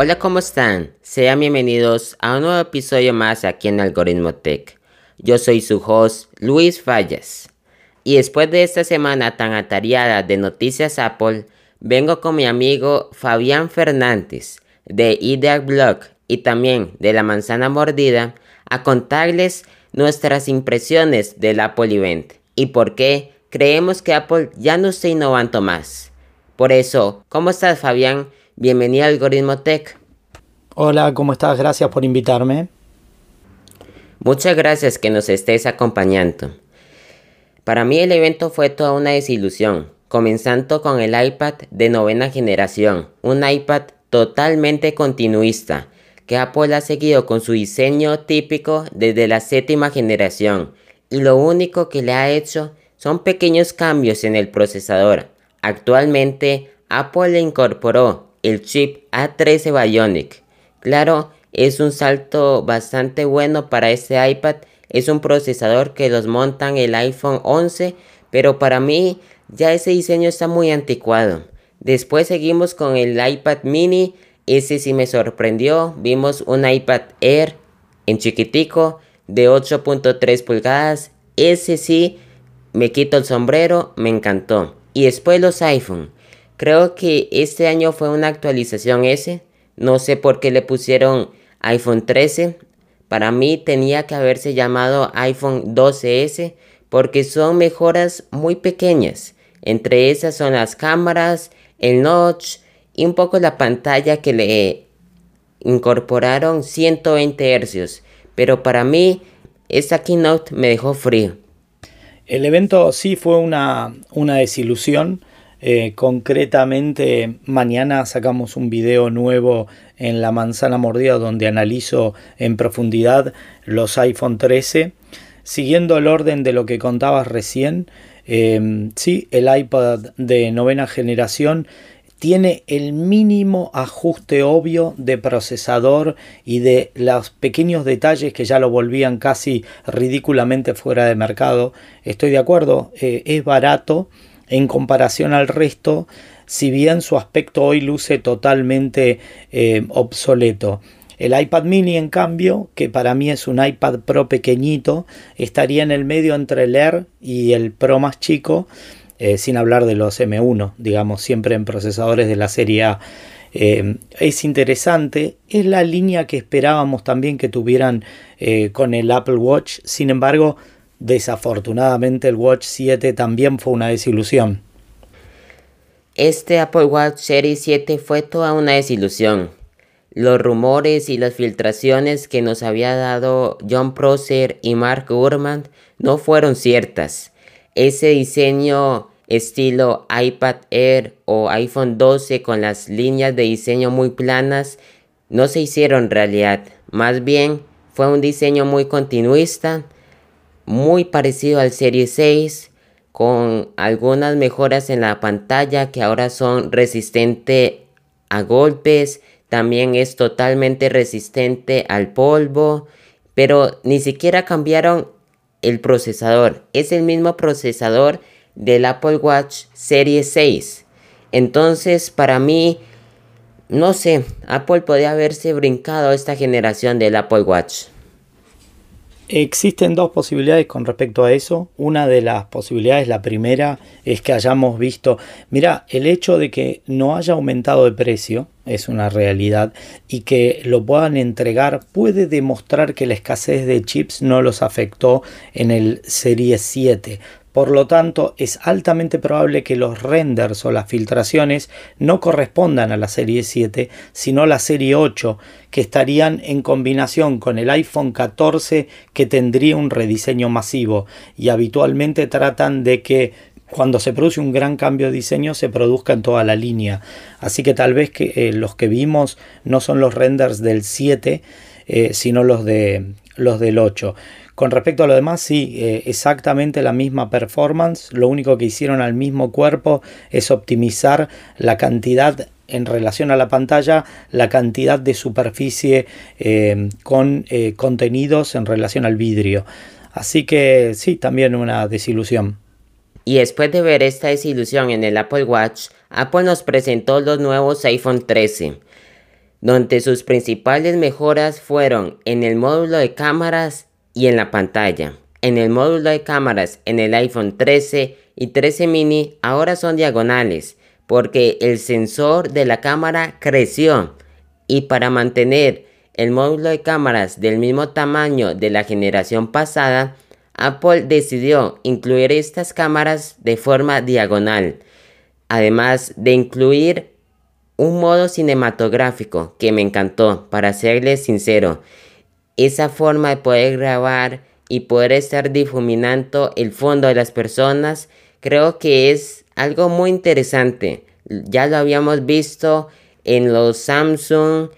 Hola, ¿cómo están? Sean bienvenidos a un nuevo episodio más aquí en Algoritmo Tech. Yo soy su host, Luis Fallas. Y después de esta semana tan atareada de noticias Apple, vengo con mi amigo Fabián Fernández de Ideal Blog y también de La Manzana Mordida a contarles nuestras impresiones del Apple Event y por qué creemos que Apple ya no está innovando más. Por eso, ¿cómo estás Fabián? Bienvenido al Algoritmo Tech. Hola, ¿cómo estás? Gracias por invitarme. Muchas gracias que nos estés acompañando. Para mí el evento fue toda una desilusión, comenzando con el iPad de novena generación, un iPad totalmente continuista, que Apple ha seguido con su diseño típico desde la séptima generación, y lo único que le ha hecho son pequeños cambios en el procesador. Actualmente, Apple le incorporó el chip A13 Bionic. Claro, es un salto bastante bueno para este iPad. Es un procesador que los montan el iPhone 11, pero para mí ya ese diseño está muy anticuado. Después seguimos con el iPad mini. Ese sí me sorprendió. Vimos un iPad Air en chiquitico de 8.3 pulgadas. Ese sí me quito el sombrero, me encantó. Y después los iPhone. Creo que este año fue una actualización ese. No sé por qué le pusieron iPhone 13. Para mí tenía que haberse llamado iPhone 12S porque son mejoras muy pequeñas. Entre esas son las cámaras, el notch y un poco la pantalla que le incorporaron 120 Hz. Pero para mí esta keynote me dejó frío. El evento sí fue una, una desilusión. Eh, concretamente, mañana sacamos un video nuevo en La Manzana Mordida donde analizo en profundidad los iPhone 13. Siguiendo el orden de lo que contabas recién, eh, sí, el iPad de novena generación tiene el mínimo ajuste obvio de procesador y de los pequeños detalles que ya lo volvían casi ridículamente fuera de mercado. Estoy de acuerdo, eh, es barato en comparación al resto, si bien su aspecto hoy luce totalmente eh, obsoleto. El iPad mini, en cambio, que para mí es un iPad Pro pequeñito, estaría en el medio entre el Air y el Pro más chico, eh, sin hablar de los M1, digamos, siempre en procesadores de la serie A. Eh, es interesante, es la línea que esperábamos también que tuvieran con el Apple Watch, sin embargo, Desafortunadamente el Watch 7 también fue una desilusión. Este Apple Watch Series 7 fue toda una desilusión. Los rumores y las filtraciones que nos había dado John Prosser y Mark Gurman no fueron ciertas. Ese diseño estilo iPad Air o iPhone 12 con las líneas de diseño muy planas no se hicieron realidad. Más bien fue un diseño muy continuista muy parecido al Serie 6 con algunas mejoras en la pantalla que ahora son resistente a golpes, también es totalmente resistente al polvo, pero ni siquiera cambiaron el procesador, es el mismo procesador del Apple Watch Serie 6. Entonces, para mí, no sé, Apple podría haberse brincado esta generación del Apple Watch. Existen dos posibilidades con respecto a eso. Una de las posibilidades, la primera, es que hayamos visto, mira, el hecho de que no haya aumentado de precio es una realidad y que lo puedan entregar puede demostrar que la escasez de chips no los afectó en el Serie 7. Por lo tanto, es altamente probable que los renders o las filtraciones no correspondan a la serie 7, sino a la serie 8, que estarían en combinación con el iPhone 14 que tendría un rediseño masivo y habitualmente tratan de que cuando se produce un gran cambio de diseño se produzca en toda la línea. Así que tal vez que, eh, los que vimos no son los renders del 7, eh, sino los, de, los del 8. Con respecto a lo demás, sí, eh, exactamente la misma performance. Lo único que hicieron al mismo cuerpo es optimizar la cantidad en relación a la pantalla, la cantidad de superficie eh, con contenidos en relación al vidrio. Así que sí, también una desilusión. Y después de ver esta desilusión en el Apple Watch, Apple nos presentó los nuevos iPhone 13. Donde sus principales mejoras fueron en el módulo de cámaras y en la pantalla. En el módulo de cámaras en el iPhone 13 y 13 mini ahora son diagonales porque el sensor de la cámara creció y para mantener el módulo de cámaras del mismo tamaño de la generación pasada, Apple decidió incluir estas cámaras de forma diagonal, además de incluir un modo cinematográfico que me encantó, para serles sincero. Esa forma de poder grabar y poder estar difuminando el fondo de las personas, creo que es algo muy interesante. Ya lo habíamos visto en los Samsung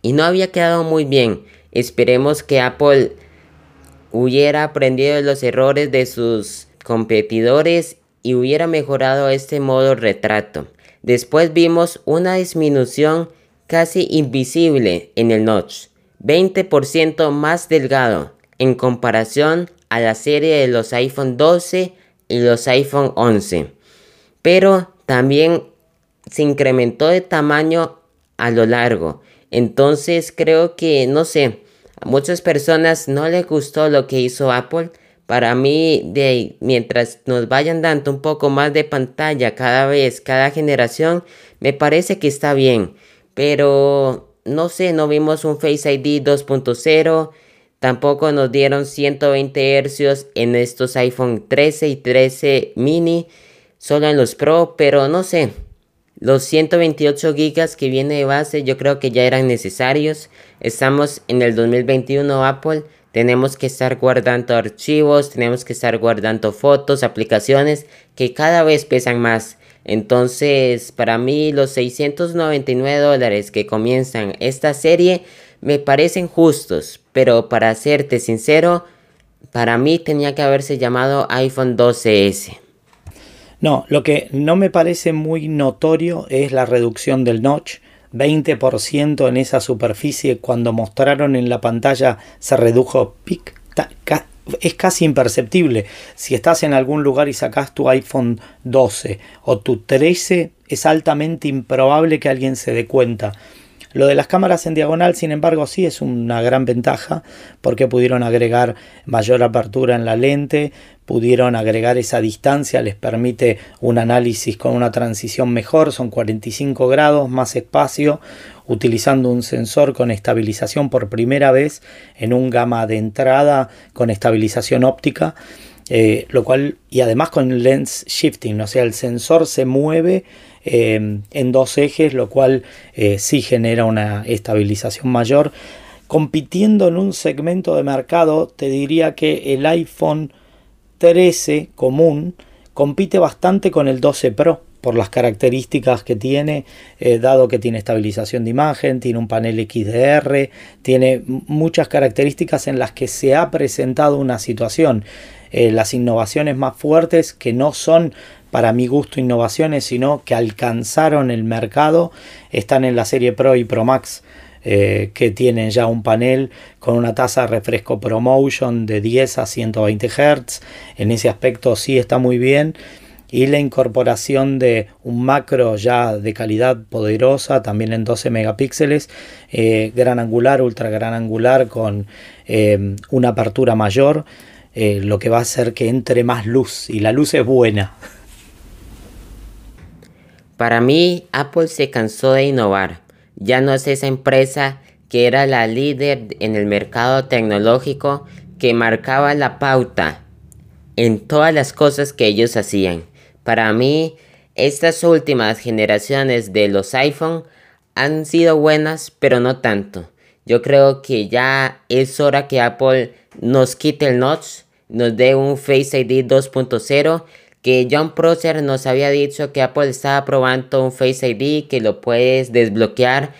y no había quedado muy bien. Esperemos que Apple hubiera aprendido los errores de sus competidores y hubiera mejorado este modo retrato. Después vimos una disminución casi invisible en el notch, 20% más delgado en comparación a la serie de los iPhone 12 y los iPhone 11. Pero también se incrementó de tamaño a lo largo. Entonces creo que, no sé, a muchas personas no les gustó lo que hizo Apple. Para mí, de, mientras nos vayan dando un poco más de pantalla cada vez, cada generación, me parece que está bien. Pero, no sé, no vimos un Face ID 2.0. Tampoco nos dieron 120 Hz en estos iPhone 13 y 13 mini. Solo en los Pro, pero no sé. Los 128 gigas que viene de base yo creo que ya eran necesarios. Estamos en el 2021 Apple. Tenemos que estar guardando archivos, tenemos que estar guardando fotos, aplicaciones que cada vez pesan más. Entonces, para mí los 699 dólares que comienzan esta serie me parecen justos. Pero para serte sincero, para mí tenía que haberse llamado iPhone 12S. No, lo que no me parece muy notorio es la reducción del notch. 20% en esa superficie cuando mostraron en la pantalla se redujo pic, es casi imperceptible. Si estás en algún lugar y sacas tu iPhone 12 o tu 13, es altamente improbable que alguien se dé cuenta. Lo de las cámaras en diagonal, sin embargo, sí es una gran ventaja porque pudieron agregar mayor apertura en la lente, pudieron agregar esa distancia, les permite un análisis con una transición mejor, son 45 grados, más espacio, utilizando un sensor con estabilización por primera vez en un gama de entrada con estabilización óptica. Eh, lo cual y además con lens shifting, o sea, el sensor se mueve eh, en dos ejes, lo cual eh, sí genera una estabilización mayor. Compitiendo en un segmento de mercado, te diría que el iPhone 13 común compite bastante con el 12 Pro por las características que tiene, eh, dado que tiene estabilización de imagen, tiene un panel XDR, tiene muchas características en las que se ha presentado una situación. las innovaciones más fuertes que no son para mi gusto innovaciones, sino que alcanzaron el mercado, están en la serie Pro y Pro Max. Eh, que tienen ya un panel con una tasa de refresco ProMotion de 10 a 120 Hz. En ese aspecto sí está muy bien. Y la incorporación de un macro ya de calidad poderosa, también en 12 megapíxeles, eh, gran angular, ultra gran angular, con eh, una apertura mayor, lo que va a hacer que entre más luz. Y la luz es buena. Para mí, Apple se cansó de innovar. Ya no es esa empresa que era la líder en el mercado tecnológico que marcaba la pauta en todas las cosas que ellos hacían. Para mí, estas últimas generaciones de los iPhone han sido buenas, pero no tanto. Yo creo que ya es hora que Apple nos quite el notch, nos dé un Face ID 2.0 que John Prosser nos había dicho que Apple estaba probando un Face ID que lo puedes desbloquear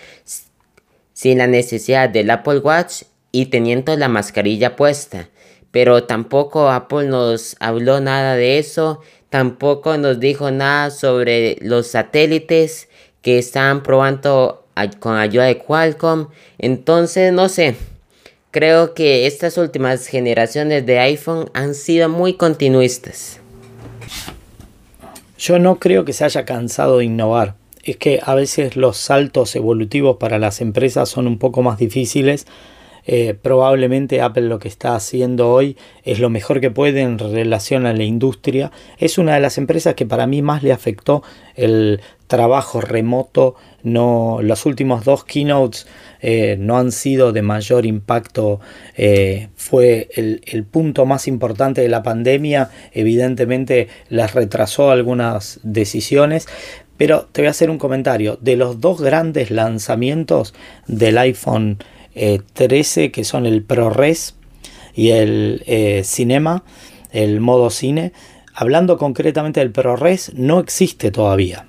sin la necesidad del Apple Watch y teniendo la mascarilla puesta. Pero tampoco Apple nos habló nada de eso, tampoco nos dijo nada sobre los satélites que estaban probando con ayuda de Qualcomm. Entonces, no sé, creo que estas últimas generaciones de iPhone han sido muy continuistas. Yo no creo que se haya cansado de innovar. es que a veces los saltos evolutivos para las empresas son un poco más difíciles. Eh, probablemente Apple lo que está haciendo hoy es lo mejor que puede en relación a la industria. Es una de las empresas que para mí más le afectó el trabajo remoto. No, los últimos dos keynotes eh, no han sido de mayor impacto. Eh, fue el, el, punto más importante de la pandemia. Evidentemente les retrasó algunas decisiones. Pero te voy a hacer un comentario. De los dos grandes lanzamientos del iPhone 13, eh, que son el ProRes y el eh, Cinema, el modo cine, hablando concretamente del ProRes, no existe todavía.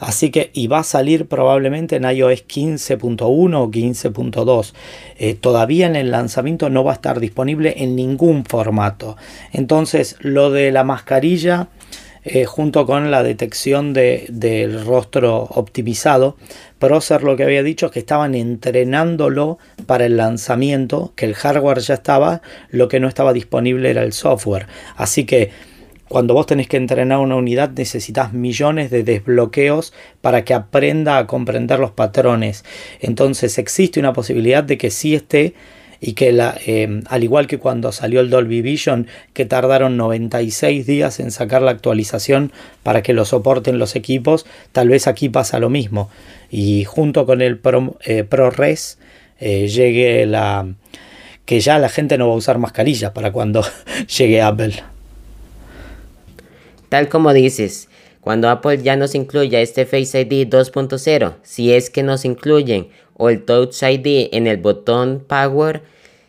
Así que, y va a salir probablemente en iOS 15.1 o 15.2. Eh, todavía en el lanzamiento no va a estar disponible en ningún formato. Entonces, lo de la mascarilla eh, junto con la detección de, del rostro optimizado. Procer lo que había dicho es que estaban entrenándolo para el lanzamiento, que el hardware ya estaba, lo que no estaba disponible era el software. Así que cuando vos tenés que entrenar una unidad necesitas millones de desbloqueos para que aprenda a comprender los patrones. Entonces existe una posibilidad de que sí esté y que la, em, al igual que cuando salió el Dolby Vision, que tardaron 96 días en sacar la actualización para que lo soporten los equipos, tal vez aquí pasa lo mismo. Y junto con el Pro, eh, ProRes eh, llegue la que ya la gente no va a usar mascarillas para cuando llegue Apple. Tal como dices, cuando Apple ya nos incluya este Face ID 2.0, si es que nos incluyen, o el Touch ID en el botón Power,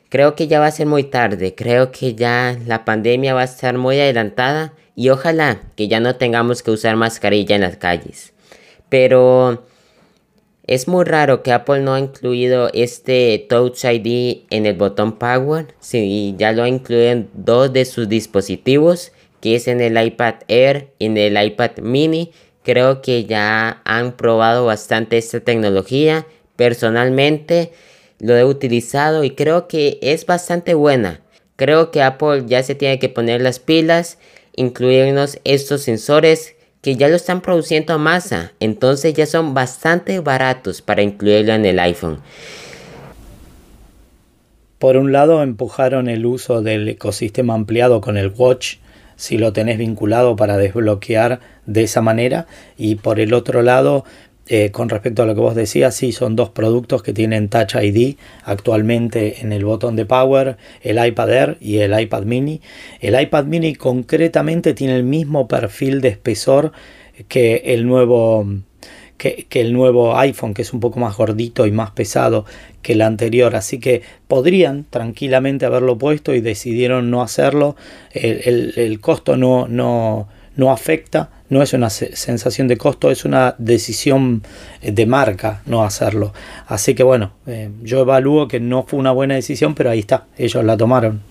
creo que ya va a ser muy tarde. Creo que ya la pandemia va a estar muy adelantada y ojalá que ya no tengamos que usar mascarilla en las calles. Pero es muy raro que Apple no ha incluido este Touch ID en el botón Power. Si ya lo ha incluido en dos de sus dispositivos, que es en el iPad Air y en el iPad Mini. Creo que ya han probado bastante esta tecnología Personalmente lo he utilizado y creo que es bastante buena. Creo que Apple ya se tiene que poner las pilas, incluirnos estos sensores que ya lo están produciendo a masa, entonces ya son bastante baratos para incluirlo en el iPhone. Por un lado empujaron el uso del ecosistema ampliado con el Watch, si lo tenés vinculado para desbloquear de esa manera, y por el otro lado eh, con respecto a lo que vos decías, sí, son dos productos que tienen Touch ID actualmente en el botón de Power, el iPad Air y el iPad Mini. El iPad Mini concretamente tiene el mismo perfil de espesor que el nuevo que, el nuevo iPhone, que es un poco más gordito y más pesado que el anterior. Así que podrían tranquilamente haberlo puesto y decidieron no hacerlo. El, el costo no, no, no afecta no es una sensación de costo, es una decisión de marca no hacerlo. Así que bueno, eh, yo evalúo que no fue una buena decisión, pero ahí está, ellos la tomaron.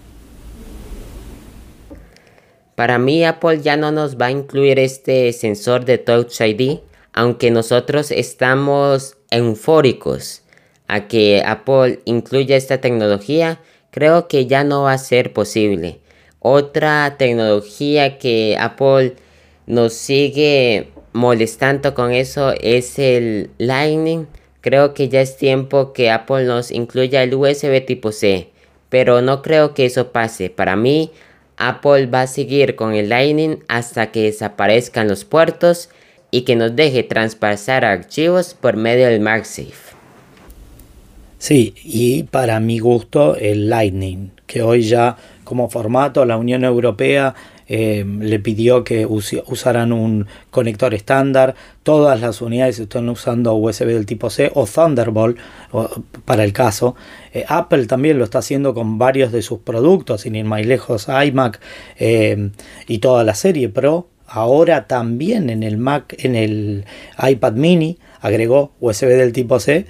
Para mí Apple ya no nos va a incluir este sensor de Touch ID, aunque nosotros estamos eufóricos a que Apple incluya esta tecnología, creo que ya no va a ser posible. Otra tecnología que Apple nos sigue molestando con eso es el Lightning. Creo que ya es tiempo que Apple nos incluya el USB tipo C, pero no creo que eso pase. Para mí, Apple va a seguir con el Lightning hasta que desaparezcan los puertos y que nos deje traspasar archivos por medio del MagSafe. Sí, y para mi gusto el Lightning, que hoy ya como formato la Unión Europea eh, le pidió que usaran un conector estándar. Todas las unidades están usando USB del tipo C o Thunderbolt para el caso. Eh, Apple también lo está haciendo con varios de sus productos, sin ir más lejos, iMac eh, y toda la serie Pro. Ahora también en el Mac, en el iPad mini, agregó USB del tipo C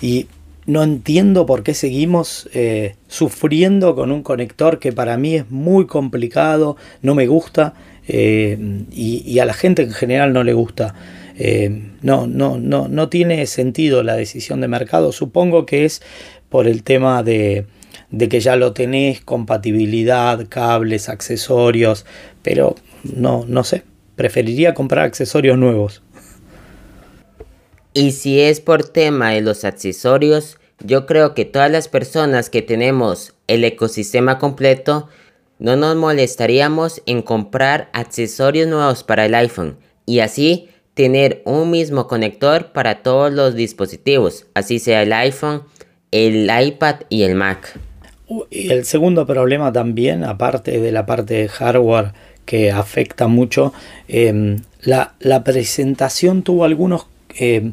y no entiendo por qué seguimos eh, sufriendo con un conector que para mí es muy complicado, no me gusta eh, y, a la gente en general no le gusta. Eh, no, no, no, no tiene sentido la decisión de mercado. Supongo que es por el tema de, de que ya lo tenés, compatibilidad, cables, accesorios, pero no, no sé. Preferiría comprar accesorios nuevos. Y si es por tema de los accesorios, yo creo que todas las personas que tenemos el ecosistema completo, no nos molestaríamos en comprar accesorios nuevos para el iPhone y así tener un mismo conector para todos los dispositivos, así sea el iPhone, el iPad y el Mac. Y el segundo problema también, aparte de la parte de hardware que afecta mucho, em, la, presentación tuvo algunos, em,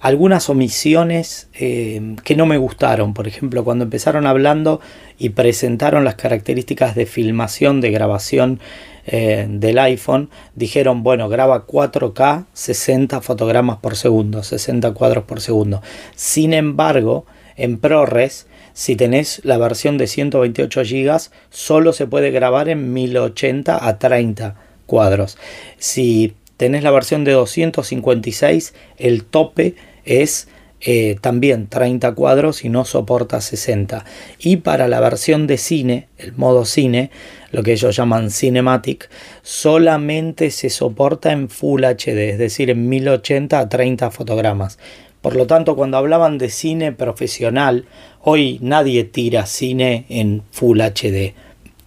algunas omisiones em, que no me gustaron. Por ejemplo, cuando empezaron hablando y presentaron las características de filmación, de grabación eh, del iPhone, dijeron, bueno, graba 4K 60 fotogramas por segundo, 60 cuadros por segundo. Sin embargo, en ProRes, si tenés la versión de 128 GB, solo se puede grabar en 1080 a 30 cuadros. Si tenés la versión de 256, el tope es eh, también 30 cuadros y no soporta 60. Y para la versión de cine, el modo cine, lo que ellos llaman Cinematic, solamente se soporta en Full HD, es decir, en 1080 a 30 fotogramas. Por lo tanto, cuando hablaban de cine profesional, hoy nadie tira cine en Full HD.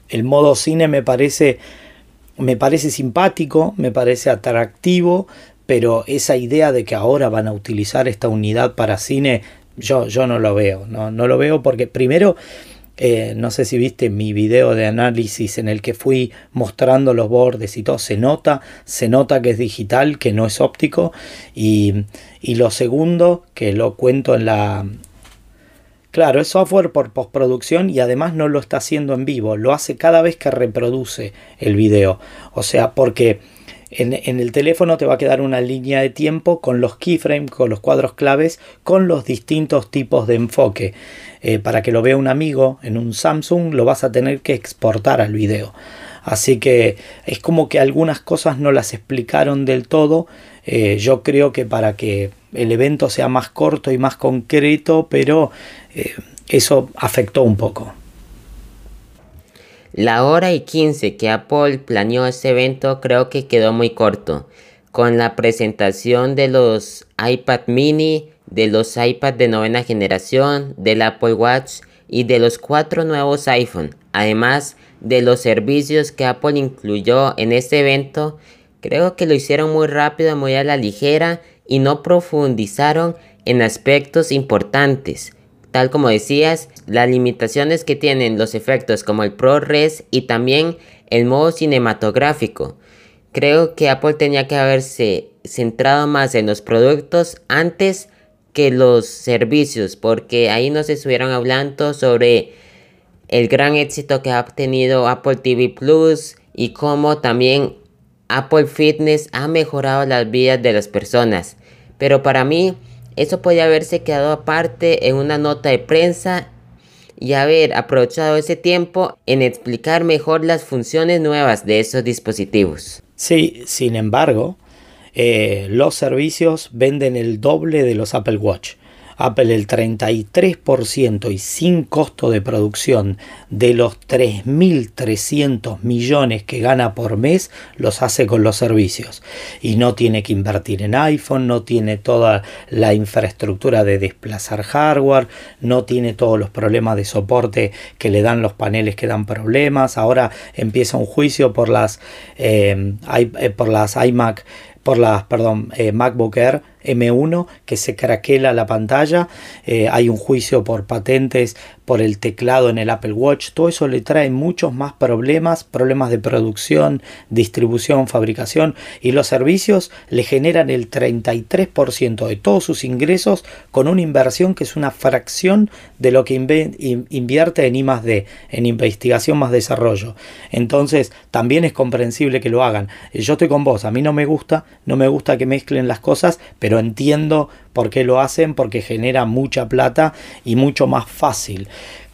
El modo cine me parece me parece simpático, me parece atractivo, pero esa idea de que ahora van a utilizar esta unidad para cine, yo, yo no lo veo, no, no lo veo porque primero eh, no sé si viste mi video de análisis en el que fui mostrando los bordes y todo. Se nota, se nota que es digital, que no es óptico. Y, y lo segundo, que lo cuento en la... Claro, es software por postproducción y además no lo está haciendo en vivo, lo hace cada vez que reproduce el video. O sea, porque en, el teléfono te va a quedar una línea de tiempo con los keyframes, con los cuadros claves, con los distintos tipos de enfoque. Eh, para que lo vea un amigo en un Samsung, lo vas a tener que exportar al video. Así que es como que algunas cosas no las explicaron del todo. Eh, yo creo que para que el evento sea más corto y más concreto, pero eh, eso afectó un poco. La hora y 15 que Apple planeó este evento creo que quedó muy corto, con la presentación de los iPad mini, de los iPad de novena generación, del Apple Watch y de los cuatro nuevos iPhone, además de los servicios que Apple incluyó en este evento, creo que lo hicieron muy rápido, muy a la ligera y no profundizaron en aspectos importantes. Tal como decías, las limitaciones que tienen los efectos como el ProRes y también el modo cinematográfico. Creo que Apple tenía que haberse centrado más en los productos antes que los servicios, porque ahí nos estuvieron hablando sobre el gran éxito que ha tenido Apple TV Plus y cómo también Apple Fitness ha mejorado las vidas de las personas. Pero para mí, eso podría haberse quedado aparte en una nota de prensa y haber aprovechado ese tiempo en explicar mejor las funciones nuevas de esos dispositivos. Sí, sin embargo, eh, los servicios venden el doble de los Apple Watch. Apple el 33% y sin costo de producción de los 3.300 millones que gana por mes los hace con los servicios. Y no tiene que invertir en iPhone, no tiene toda la infraestructura de desplazar hardware, no tiene todos los problemas de soporte que le dan los paneles que dan problemas. Ahora empieza un juicio por las, eh, eh, por las iMac por las, perdón, eh, MacBook Air M1 que se craquela la pantalla, eh, hay un juicio por patentes por el teclado en el Apple Watch, todo eso le trae muchos más problemas, problemas de producción, distribución, fabricación y los servicios le generan el 33% de todos sus ingresos con una inversión que es una fracción de lo que invierte en I D, en investigación más desarrollo. Entonces también es comprensible que lo hagan. Yo estoy con vos, a mí no me gusta, no me gusta que mezclen las cosas, pero entiendo por qué lo hacen, porque genera mucha plata y mucho más fácil.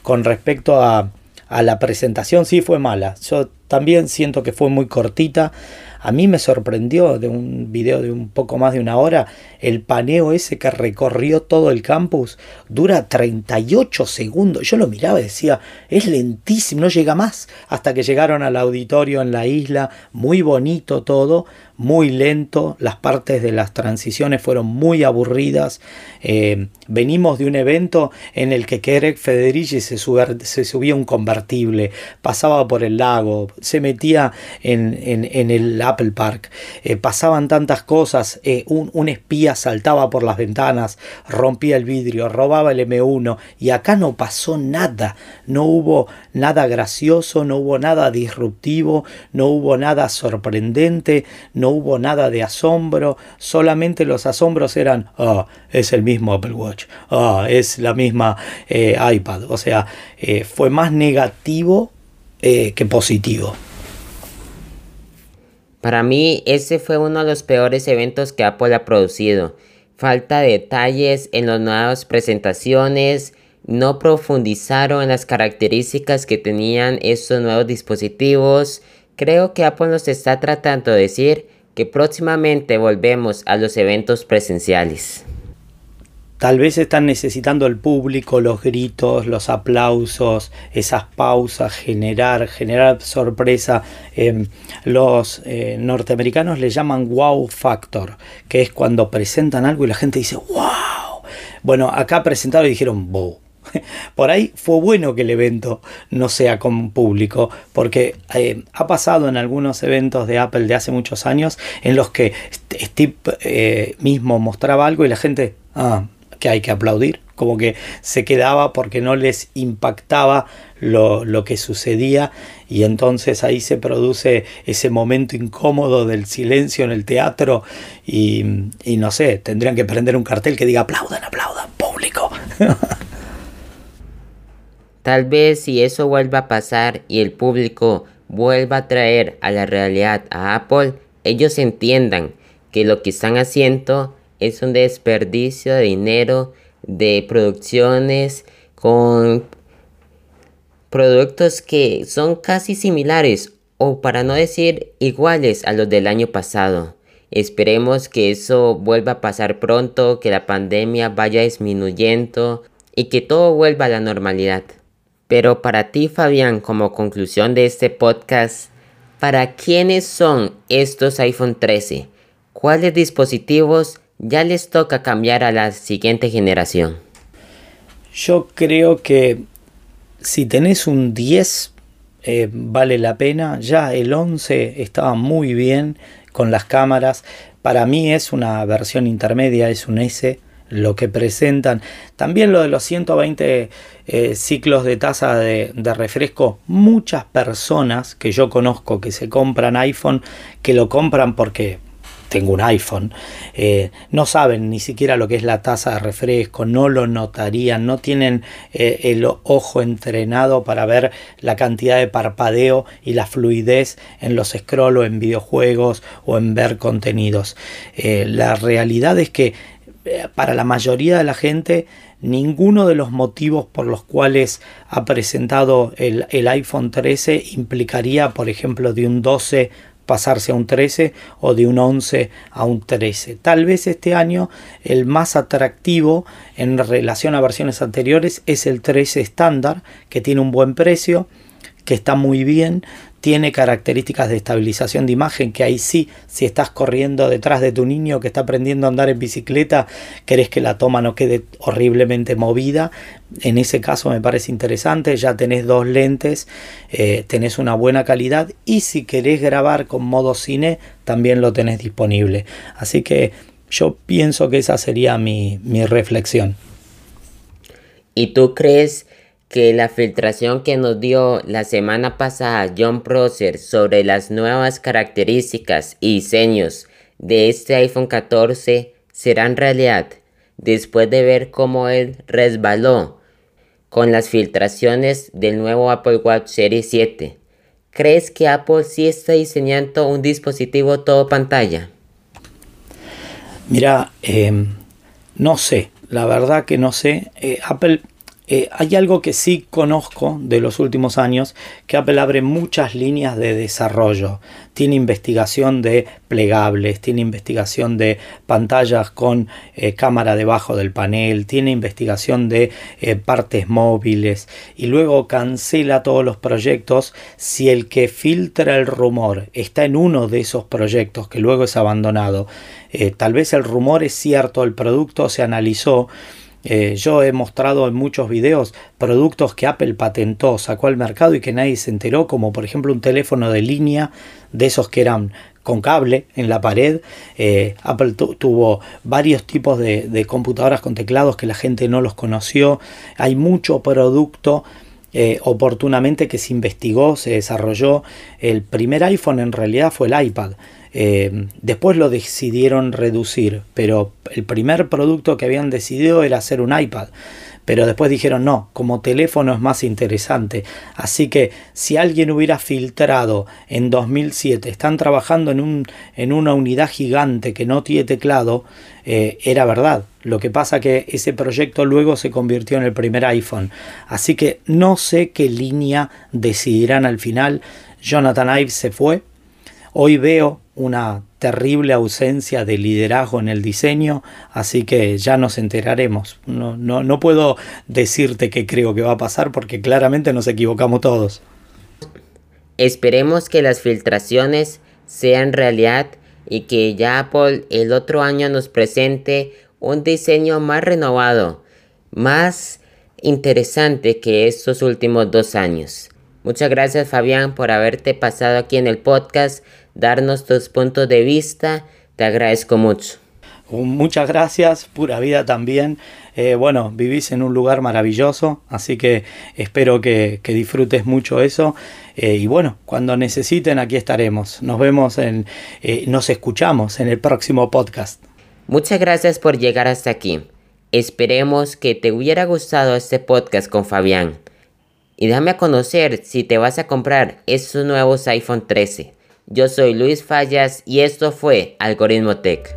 Con respecto a, a la presentación, sí fue mala. Yo también siento que fue muy cortita. A mí me sorprendió de un video de un poco más de una hora el paneo ese que recorrió todo el campus. Dura 38 segundos. Yo lo miraba y decía, es lentísimo, no llega más. Hasta que llegaron al auditorio en la isla, muy bonito todo, muy lento, las partes de las transiciones fueron muy aburridas. Eh, venimos de un evento en el que Kerek Federici se, subía un convertible, pasaba por el lago, se metía en, el Apple Park, eh, pasaban tantas cosas, eh, un, un, espía saltaba por las ventanas, rompía el vidrio, robaba el M1 y acá no pasó nada, no hubo nada gracioso, no hubo nada disruptivo, no hubo nada sorprendente, no hubo nada de asombro, solamente los asombros eran, ah, es el mismo Apple Watch, ah, es la misma eh, iPad, o sea, eh, fue más negativo eh, que positivo. Para mí ese fue uno de los peores eventos que Apple ha producido. Falta de detalles en las nuevas presentaciones, no profundizaron en las características que tenían estos nuevos dispositivos. Creo que Apple nos está tratando de decir que próximamente volvemos a los eventos presenciales. Tal vez están necesitando el público, los gritos, los aplausos, esas pausas, generar, generar sorpresa. Em, los eh, norteamericanos le llaman wow factor, que es cuando presentan algo y la gente dice wow. Bueno, acá presentaron y dijeron wow. Por ahí fue bueno que el evento no sea con público, porque eh, ha pasado en algunos eventos de Apple de hace muchos años en los que Steve eh, mismo mostraba algo y la gente, ah, que hay que aplaudir, como que se quedaba porque no les impactaba lo, que sucedía y entonces ahí se produce ese momento incómodo del silencio en el teatro y, y no sé, tendrían que prender un cartel que diga aplaudan, aplaudan, público. Tal vez si eso vuelva a pasar y el público vuelva a traer a la realidad a Apple, ellos entiendan que lo que están haciendo es un desperdicio de dinero de producciones con productos que son casi similares o para no decir iguales a los del año pasado. Esperemos que eso vuelva a pasar pronto, que la pandemia vaya disminuyendo y que todo vuelva a la normalidad. Pero para ti, Fabián, como conclusión de este podcast, ¿para quiénes son estos iPhone 13? ¿Cuáles dispositivos ya les toca cambiar a la siguiente generación? Yo creo que si tenés un 10 eh, vale la pena. Ya el 11 estaba muy bien con las cámaras. Para mí es una versión intermedia, es un S lo que presentan. También lo de los 120 eh, ciclos de tasa de, refresco. Muchas personas que yo conozco que se compran iPhone, que lo compran porque tengo un iPhone, eh, no saben ni siquiera lo que es la tasa de refresco, no lo notarían, no tienen eh, el ojo entrenado para ver la cantidad de parpadeo y la fluidez en los scroll o en videojuegos o en ver contenidos. la realidad es que para la mayoría de la gente ninguno de los motivos por los cuales ha presentado el, iPhone 13 implicaría, por ejemplo, de un 12 pasarse a un 13 o de un 11 a un 13. Tal vez este año el más atractivo en relación a versiones anteriores es el 13 estándar, que tiene un buen precio, que está muy bien, tiene características de estabilización de imagen, que ahí sí, si estás corriendo detrás de tu niño que está aprendiendo a andar en bicicleta, querés que la toma no quede horriblemente movida. En ese caso me parece interesante, ya tenés dos lentes, eh, tenés una buena calidad y si querés grabar con modo cine, también lo tenés disponible. Así que yo pienso que esa sería mi, mi reflexión. ¿Y tú crees que la filtración que nos dio la semana pasada John Prosser sobre las nuevas características y diseños de este iPhone 14 serán realidad después de ver cómo él resbaló con las filtraciones del nuevo Apple Watch Series 7. ¿Crees que Apple sí está diseñando un dispositivo todo pantalla? Mira, em, no sé, la verdad que no sé. Eh, Apple Eh, hay algo que sí conozco de los últimos años, que Apple abre muchas líneas de desarrollo. Tiene investigación de plegables, tiene investigación de pantallas con eh, cámara debajo del panel, tiene investigación de eh, partes móviles y luego cancela todos los proyectos si el que filtra el rumor está en uno de esos proyectos que luego es abandonado. tal vez el rumor es cierto, el producto se analizó, eh, yo he mostrado en muchos videos productos que Apple patentó, sacó al mercado y que nadie se enteró, como por ejemplo un teléfono de línea de esos que eran con cable en la pared. Eh, Apple tuvo varios tipos de, computadoras con teclados que la gente no los conoció. Hay mucho producto. Eh, oportunamente que se investigó, se desarrolló. El primer iPhone en realidad fue el iPad. Eh, después lo decidieron reducir, pero el primer producto que habían decidido era hacer un iPad. Pero después dijeron no, como teléfono es más interesante. Así que si alguien hubiera filtrado en 2007, están trabajando en, un, en una unidad gigante que no tiene teclado, eh, era verdad. Lo que pasa que ese proyecto luego se convirtió en el primer iPhone. Así que no sé qué línea decidirán al final. Jonathan Ives se fue. Hoy veo una terrible ausencia de liderazgo en el diseño, así que ya nos enteraremos. No, no, no puedo decirte qué creo que va a pasar porque claramente nos equivocamos todos. Esperemos que las filtraciones sean realidad y que ya Apple el otro año nos presente un diseño más renovado, más interesante que estos últimos dos años. Muchas gracias Fabián por haberte pasado aquí en el podcast darnos tus puntos de vista. Te agradezco mucho. Muchas gracias, pura vida también. Eh, bueno, vivís en un lugar maravilloso, así que espero que, disfrutes mucho eso. Eh, y bueno, cuando necesiten, aquí estaremos. Nos vemos en, eh, nos escuchamos en el próximo podcast. Muchas gracias por llegar hasta aquí. Esperemos que te hubiera gustado este podcast con Fabián. Y déjame a conocer si te vas a comprar estos nuevos iPhone 13. Yo soy Luis Fallas y esto fue Algoritmo Tech.